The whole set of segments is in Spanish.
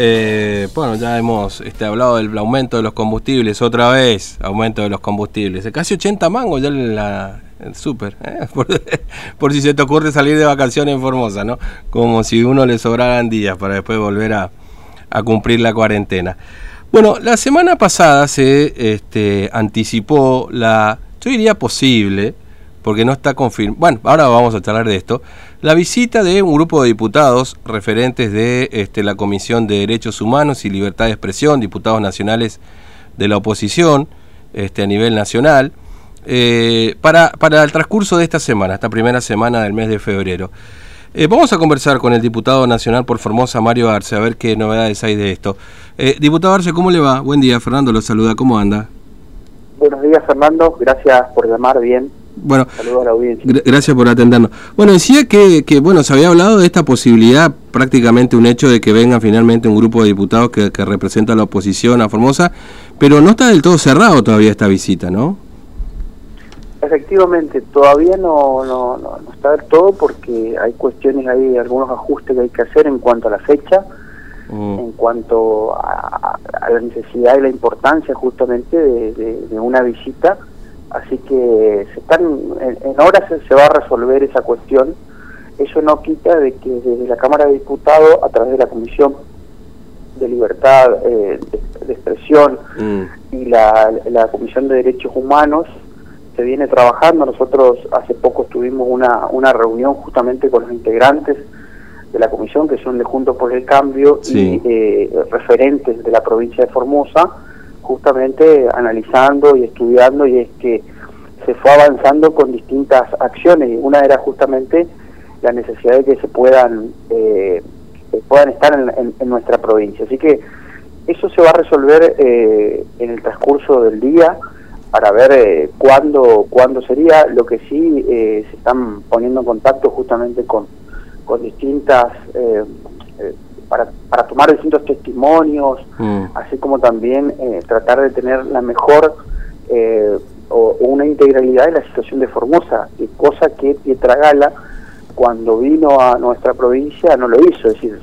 Eh, bueno, ya hemos este, hablado del aumento de los combustibles, otra vez, aumento de los combustibles. Casi 80 mangos ya en la, súper, ¿eh? por, si se te ocurre salir de vacaciones en Formosa, ¿no? Como si uno le sobraran días para después volver a, a cumplir la cuarentena. Bueno, la semana pasada se este, anticipó la, yo diría posible, porque no está confirmado, bueno, ahora vamos a charlar de esto, la visita de un grupo de diputados referentes de este, la Comisión de Derechos Humanos y Libertad de Expresión, diputados nacionales de la oposición este, a nivel nacional, eh, para, para el transcurso de esta semana, esta primera semana del mes de febrero. Eh, vamos a conversar con el diputado nacional por Formosa, Mario Arce, a ver qué novedades hay de esto. Eh, diputado Arce, ¿cómo le va? Buen día, Fernando lo saluda, ¿cómo anda? Buenos días, Fernando, gracias por llamar, bien. Bueno, Saludos a la audiencia. gracias por atendernos. Bueno, decía que, que, bueno, se había hablado de esta posibilidad, prácticamente un hecho de que venga finalmente un grupo de diputados que, que representa a la oposición a Formosa, pero no está del todo cerrado todavía esta visita, ¿no? Efectivamente, todavía no, no, no, está del todo porque hay cuestiones, hay algunos ajustes que hay que hacer en cuanto a la fecha, mm. en cuanto a, la necesidad y la importancia justamente de, una visita. Así que se están en, horas se, va a resolver esa cuestión. Eso no quita de que desde la Cámara de Diputados, a través de la Comisión de Libertad eh, de, Expresión mm. y la, la Comisión de Derechos Humanos, se viene trabajando. Nosotros hace poco tuvimos una, una reunión justamente con los integrantes de la comisión, que son de Juntos por el Cambio y eh, referentes de la provincia de Formosa, justamente analizando y estudiando, y es que se fue avanzando con distintas acciones. Una era justamente la necesidad de que se puedan, eh, puedan estar en, nuestra provincia. Así que eso se va a resolver eh, en el transcurso del día para ver eh, cuándo, cuándo sería. Lo que sí eh, se están poniendo en contacto justamente con, con distintas, eh, eh, para, para tomar distintos testimonios, mm. así como también tratar de tener la mejor o, una integralidad de la situación de Formosa, cosa que Pietra Gala cuando vino a nuestra provincia no lo hizo. Es decir,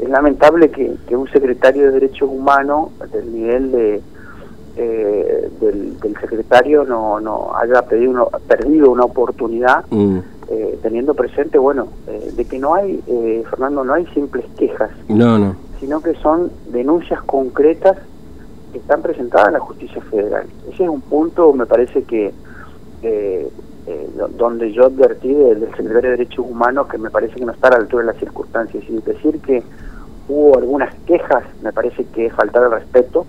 es lamentable que, que un secretario de Derechos Humanos del nivel de eh, del, secretario no, no haya pedido perdido una oportunidad mm. Eh, teniendo presente, bueno, eh, de que no hay, eh, Fernando, no hay simples quejas, no, no. sino que son denuncias concretas que están presentadas en la justicia federal. Ese es un punto, me parece que donde yo advertí del, secretario de Derechos Humanos que me parece que no está a la altura de las circunstancias. Y decir que hubo algunas quejas, me parece que es faltar el respeto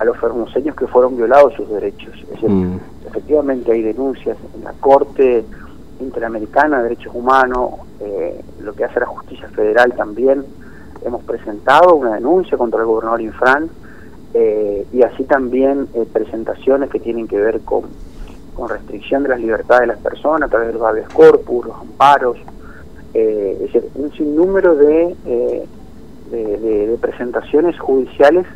a los formoseños que fueron violados sus derechos. Mm. efectivamente hay denuncias en la Corte Interamericana de Derechos Humanos, eh, lo que hace la Justicia Federal también. Hemos presentado una denuncia contra el gobernador Infran eh, y así también eh, presentaciones que tienen que ver con, con restricción de las libertades de las personas a través de los habeas corpus, los amparos, es decir, un sinnúmero de, de presentaciones judiciales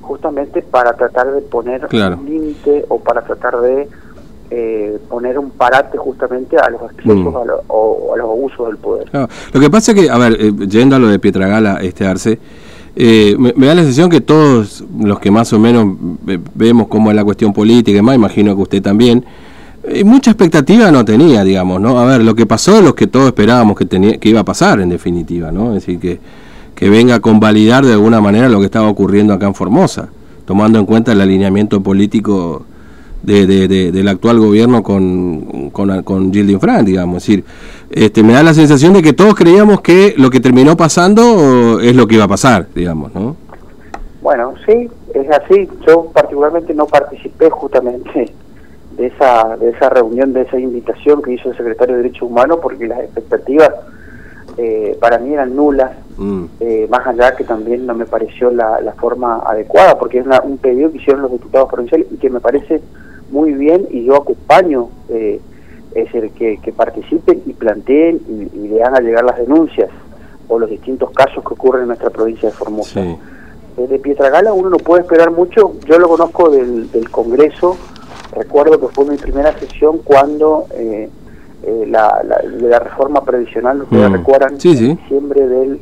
justamente para tratar de poner un límite o para tratar de eh, poner un parate justamente a los excesos mm. o a los abusos del poder. Lo que pasa es que, a ver, eh, yendo a lo de Pietragala, este Arce, eh, me, da la sensación que todos los que más o menos vemos cómo es la cuestión política y demás, imagino que usted también, mucha expectativa no tenía, digamos, ¿no? A ver, lo que pasó es lo que todos esperábamos que, tenía, que iba a pasar, en definitiva, ¿no? Es decir, que que venga a convalidar de alguna manera lo que estaba ocurriendo acá en Formosa, tomando en cuenta el alineamiento político de, del actual gobierno con, con, con Gilding Frank, digamos. Es decir, este, me da la sensación de que todos creíamos que lo que terminó pasando es lo que iba a pasar, digamos, ¿no? Bueno, sí, es así. Yo particularmente no participé justamente de esa, de esa reunión, de esa invitación que hizo el secretario de Derechos Humanos, porque las expectativas eh, para mí eran nulas, mm. eh, más allá que también no me pareció la, forma adecuada, porque es un pedido que hicieron los diputados provinciales y que me parece muy bien y yo acompaño, eh, es el que, participen y planteen y, le hagan llegar las denuncias o los distintos casos que ocurren en nuestra provincia de Formosa. de Pietragala uno no puede esperar mucho, yo lo conozco del, del Congreso, recuerdo que fue mi primera sesión cuando... Eh, eh, la, la reforma previsional, ustedes mm. recuerdan, en diciembre del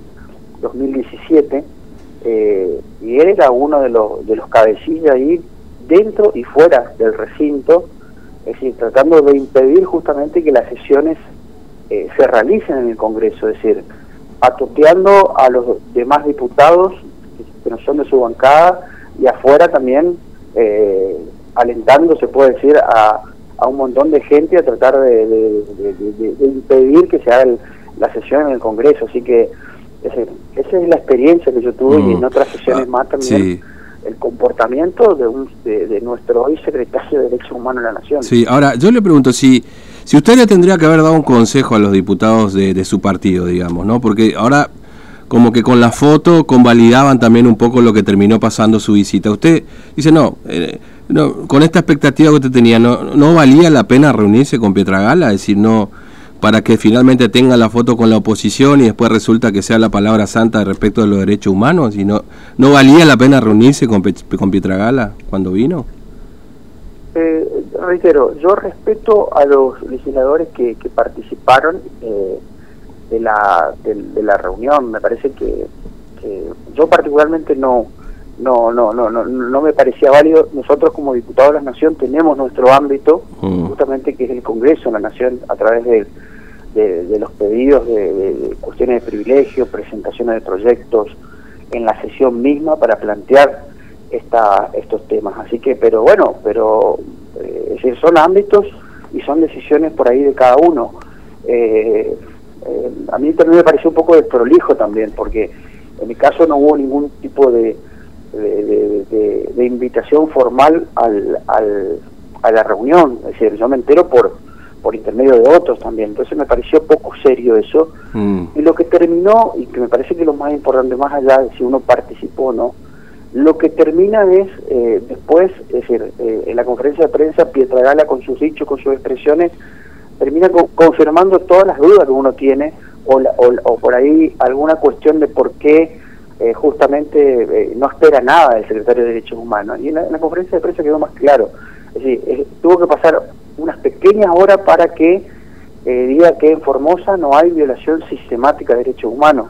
2017, y él era uno de los, de los cabecillas ahí dentro y fuera del recinto, es decir, tratando de impedir justamente que las sesiones se realicen en el Congreso, es decir, atoteando a los demás diputados que no son de su bancada y afuera también eh, alentando, se puede decir, a, a, un montón de gente a tratar de, impedir que se haga la sesión en el Congreso. Así que esa es la experiencia que yo tuve y en mm. otras sesiones ah, más también. El comportamiento de, un, de, nuestro hoy secretario de Derechos Humanos de la Nación. Sí, ahora yo le pregunto si si usted le tendría que haber dado un consejo a los diputados de, de su partido, digamos, ¿no? Porque ahora como que con la foto convalidaban también un poco lo que terminó pasando su visita. Usted dice, no, eh, no con esta expectativa que usted tenía, no, ¿no valía la pena reunirse con Pietragala? Es decir, no para que finalmente tenga la foto con la oposición y después resulta que sea la palabra santa respecto de los derechos humanos. Y no, ¿No valía la pena reunirse con, con Pietragala cuando vino? Eh, reitero, yo respeto a los legisladores que, que participaron. Eh, de la, de, la reunión. Me parece que, yo particularmente no, no, no, no, no, no me parecía válido. Nosotros como diputados de la Nación tenemos nuestro ámbito, mm. justamente que es el Congreso de la Nación, a través de, de, los pedidos de, cuestiones de privilegio, presentaciones de proyectos en la sesión misma para plantear esta, estos temas. Así que, pero bueno, pero eh, son ámbitos y son decisiones por ahí de cada uno. Eh, eh, a mí también me pareció un poco desprolijo también, porque en mi caso no hubo ningún tipo de, de, invitación formal al, al, a la reunión, es decir, yo me entero por, por intermedio de otros también, entonces me pareció poco serio eso, mm. y lo que terminó, y que me parece que lo más importante, más allá de si uno participó o no, lo que termina es, eh, después, es decir, eh, en la conferencia de prensa, Pietragala con sus dichos, con sus expresiones, termina confirmando todas las dudas que uno tiene o, o, por ahí alguna cuestión de por qué eh, justamente eh, no espera nada del secretario de Derechos Humanos. Y en la, conferencia de prensa quedó más claro. Es decir, tuvo que pasar unas pequeñas horas para que eh, diga que en Formosa no hay violación sistemática de derechos humanos,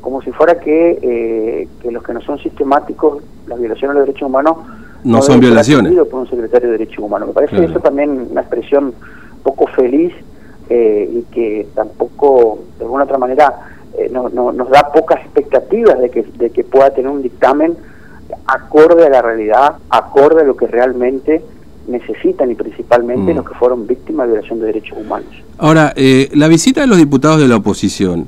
como si fuera que, que los que no son sistemáticos, las violaciones de derechos humanos, no, son violaciones. por un secretario de Derechos Humanos. Me parece eso también una expresión poco feliz eh, y que tampoco, de alguna otra manera, eh, no, nos da pocas expectativas de que, de que pueda tener un dictamen acorde a la realidad, acorde a lo que realmente necesitan y principalmente mm. los que fueron víctimas de violación de derechos humanos. Ahora, eh, la visita de los diputados de la oposición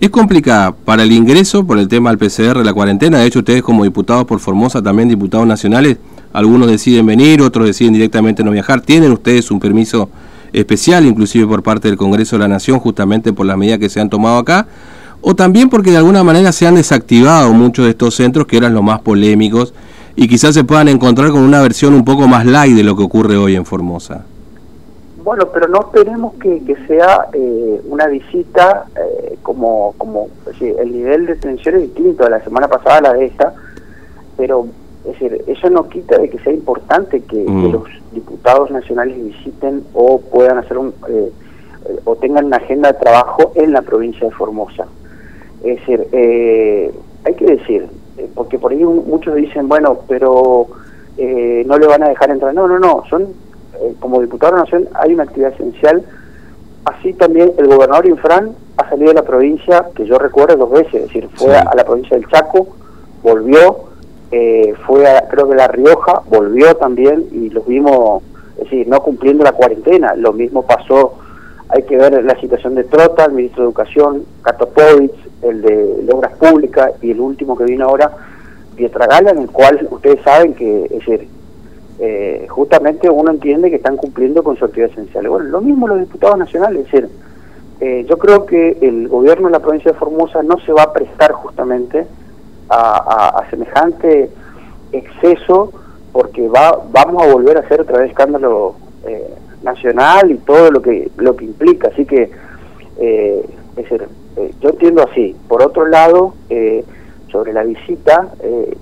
es complicada para el ingreso por el tema del PCR, la cuarentena. De hecho, ustedes como diputados por Formosa, también diputados nacionales, algunos deciden venir, otros deciden directamente no viajar. ¿Tienen ustedes un permiso especial, inclusive por parte del Congreso de la Nación, justamente por las medidas que se han tomado acá, o también porque de alguna manera se han desactivado muchos de estos centros que eran los más polémicos y quizás se puedan encontrar con una versión un poco más light de lo que ocurre hoy en Formosa. Bueno, pero no esperemos que, sea eh, una visita eh, como, como el nivel de tensión es distinto de la semana pasada a la de esta, pero es decir, eso no quita de que sea importante que, mm. los diputados nacionales visiten o puedan hacer un eh, o tengan una agenda de trabajo en la provincia de Formosa. Es decir, eh, hay que decir, eh, porque por ahí muchos dicen, bueno, pero no le van a dejar entrar. No, no, no, son como diputado de la Nación hay una actividad esencial. Así también el gobernador Infran ha salido de la provincia, que yo recuerdo dos veces, es decir, fue a la provincia del Chaco, volvió, eh, fue a, creo que La Rioja, volvió también y los vimos, es decir, no cumpliendo la cuarentena. Lo mismo pasó, hay que ver la situación de Trota, el ministro de Educación, Katopovich, el de, Obras Públicas y el último que vino ahora, Pietragala, en el cual ustedes saben que, es decir, eh, justamente uno entiende que están cumpliendo con su actividad esencial. Bueno, lo mismo los diputados nacionales, es decir, eh, yo creo que el gobierno de la provincia de Formosa no se va a prestar justamente a, semejante exceso porque va vamos a volver a hacer otra vez escándalo nacional y todo lo que lo que implica así que eh, es decir, eh, yo entiendo así por otro lado sobre la visita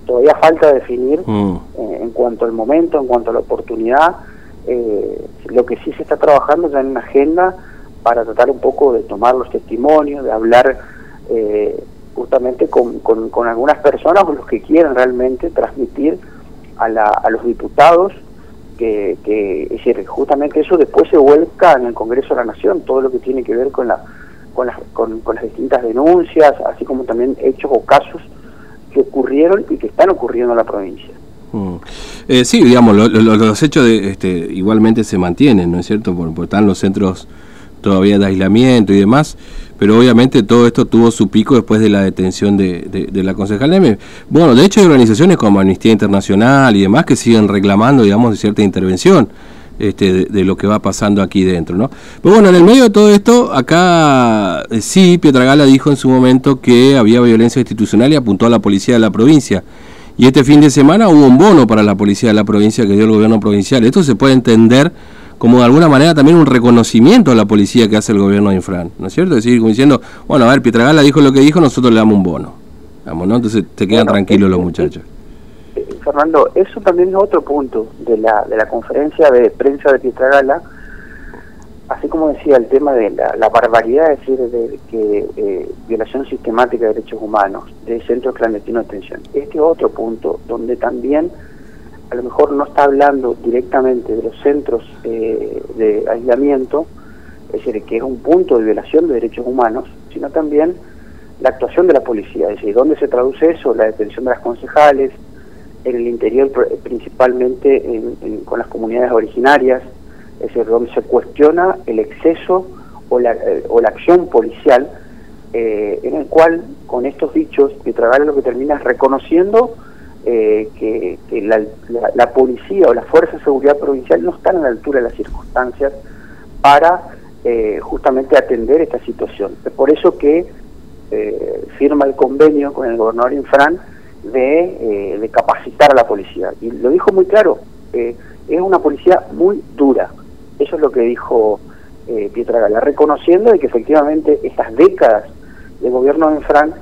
todavía falta definir mm. en cuanto al momento en cuanto a la oportunidad lo que sí se está trabajando ya en una agenda para tratar un poco de tomar los testimonios de hablar justamente con, con, algunas personas o los que quieren realmente transmitir a, la, a los diputados que, que, es decir, justamente eso después se vuelca en el Congreso de la Nación, todo lo que tiene que ver con, la, con, las, con, las distintas denuncias, así como también hechos o casos que ocurrieron y que están ocurriendo en la provincia. Mm. Eh, sí, digamos, los hechos de, este, igualmente se mantienen, ¿no es cierto? Porque están los centros todavía de aislamiento y demás, pero obviamente todo esto tuvo su pico después de la detención de, de, la concejal Neme. Bueno, de hecho hay organizaciones como Amnistía Internacional y demás que siguen reclamando, digamos, de cierta intervención este, de, lo que va pasando aquí dentro, ¿no? Pero bueno, en el medio de todo esto, acá eh, sí, Pietragala dijo en su momento que había violencia institucional y apuntó a la policía de la provincia. Y este fin de semana hubo un bono para la policía de la provincia que dio el gobierno provincial. Esto se puede entender como de alguna manera también un reconocimiento a la policía que hace el gobierno de Infran, ¿no es cierto? Es decir, como diciendo, bueno, a ver, Pietragala dijo lo que dijo, nosotros le damos un bono. Vamos, ¿no? Entonces te quedan tranquilos los muchachos. Fernando, eso también es otro punto de la, de la conferencia de prensa de Pietragala, así como decía el tema de la, barbaridad, es decir, de que eh, violación sistemática de derechos humanos, de centros clandestinos de detención. Este otro punto donde también a lo mejor no está hablando directamente de los centros eh, de aislamiento, es decir, que es un punto de violación de derechos humanos, sino también la actuación de la policía, es decir, ¿dónde se traduce eso? La detención de las concejales, en el interior principalmente con las comunidades originarias, es decir, donde se cuestiona el exceso o la, eh, o la acción policial, eh, en el cual con estos dichos Pietragala lo que termina es reconociendo eh, que, la, policía o la fuerza de seguridad provincial no están a la altura de las circunstancias para eh, justamente atender esta situación. Es por eso que eh, firma el convenio con el gobernador Infran de, de, capacitar a la policía. Y lo dijo muy claro, es una policía muy dura. Eso es lo que dijo Pietra Gala, reconociendo de que efectivamente estas décadas de gobierno de Infran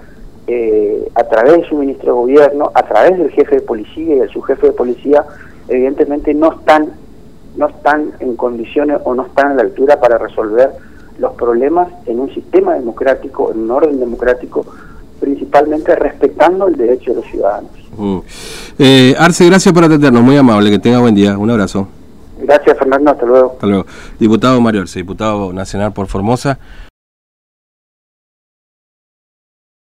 eh, a través de su ministro de gobierno, a través del jefe de policía y de su jefe de policía, evidentemente no están, no están en condiciones o no están a la altura para resolver los problemas en un sistema democrático, en un orden democrático, principalmente respetando el derecho de los ciudadanos. Mm. Eh, Arce, gracias por atendernos, muy amable, que tenga buen día, un abrazo. Gracias Fernando, hasta luego. Hasta luego. Diputado Mario Arce, diputado nacional por Formosa.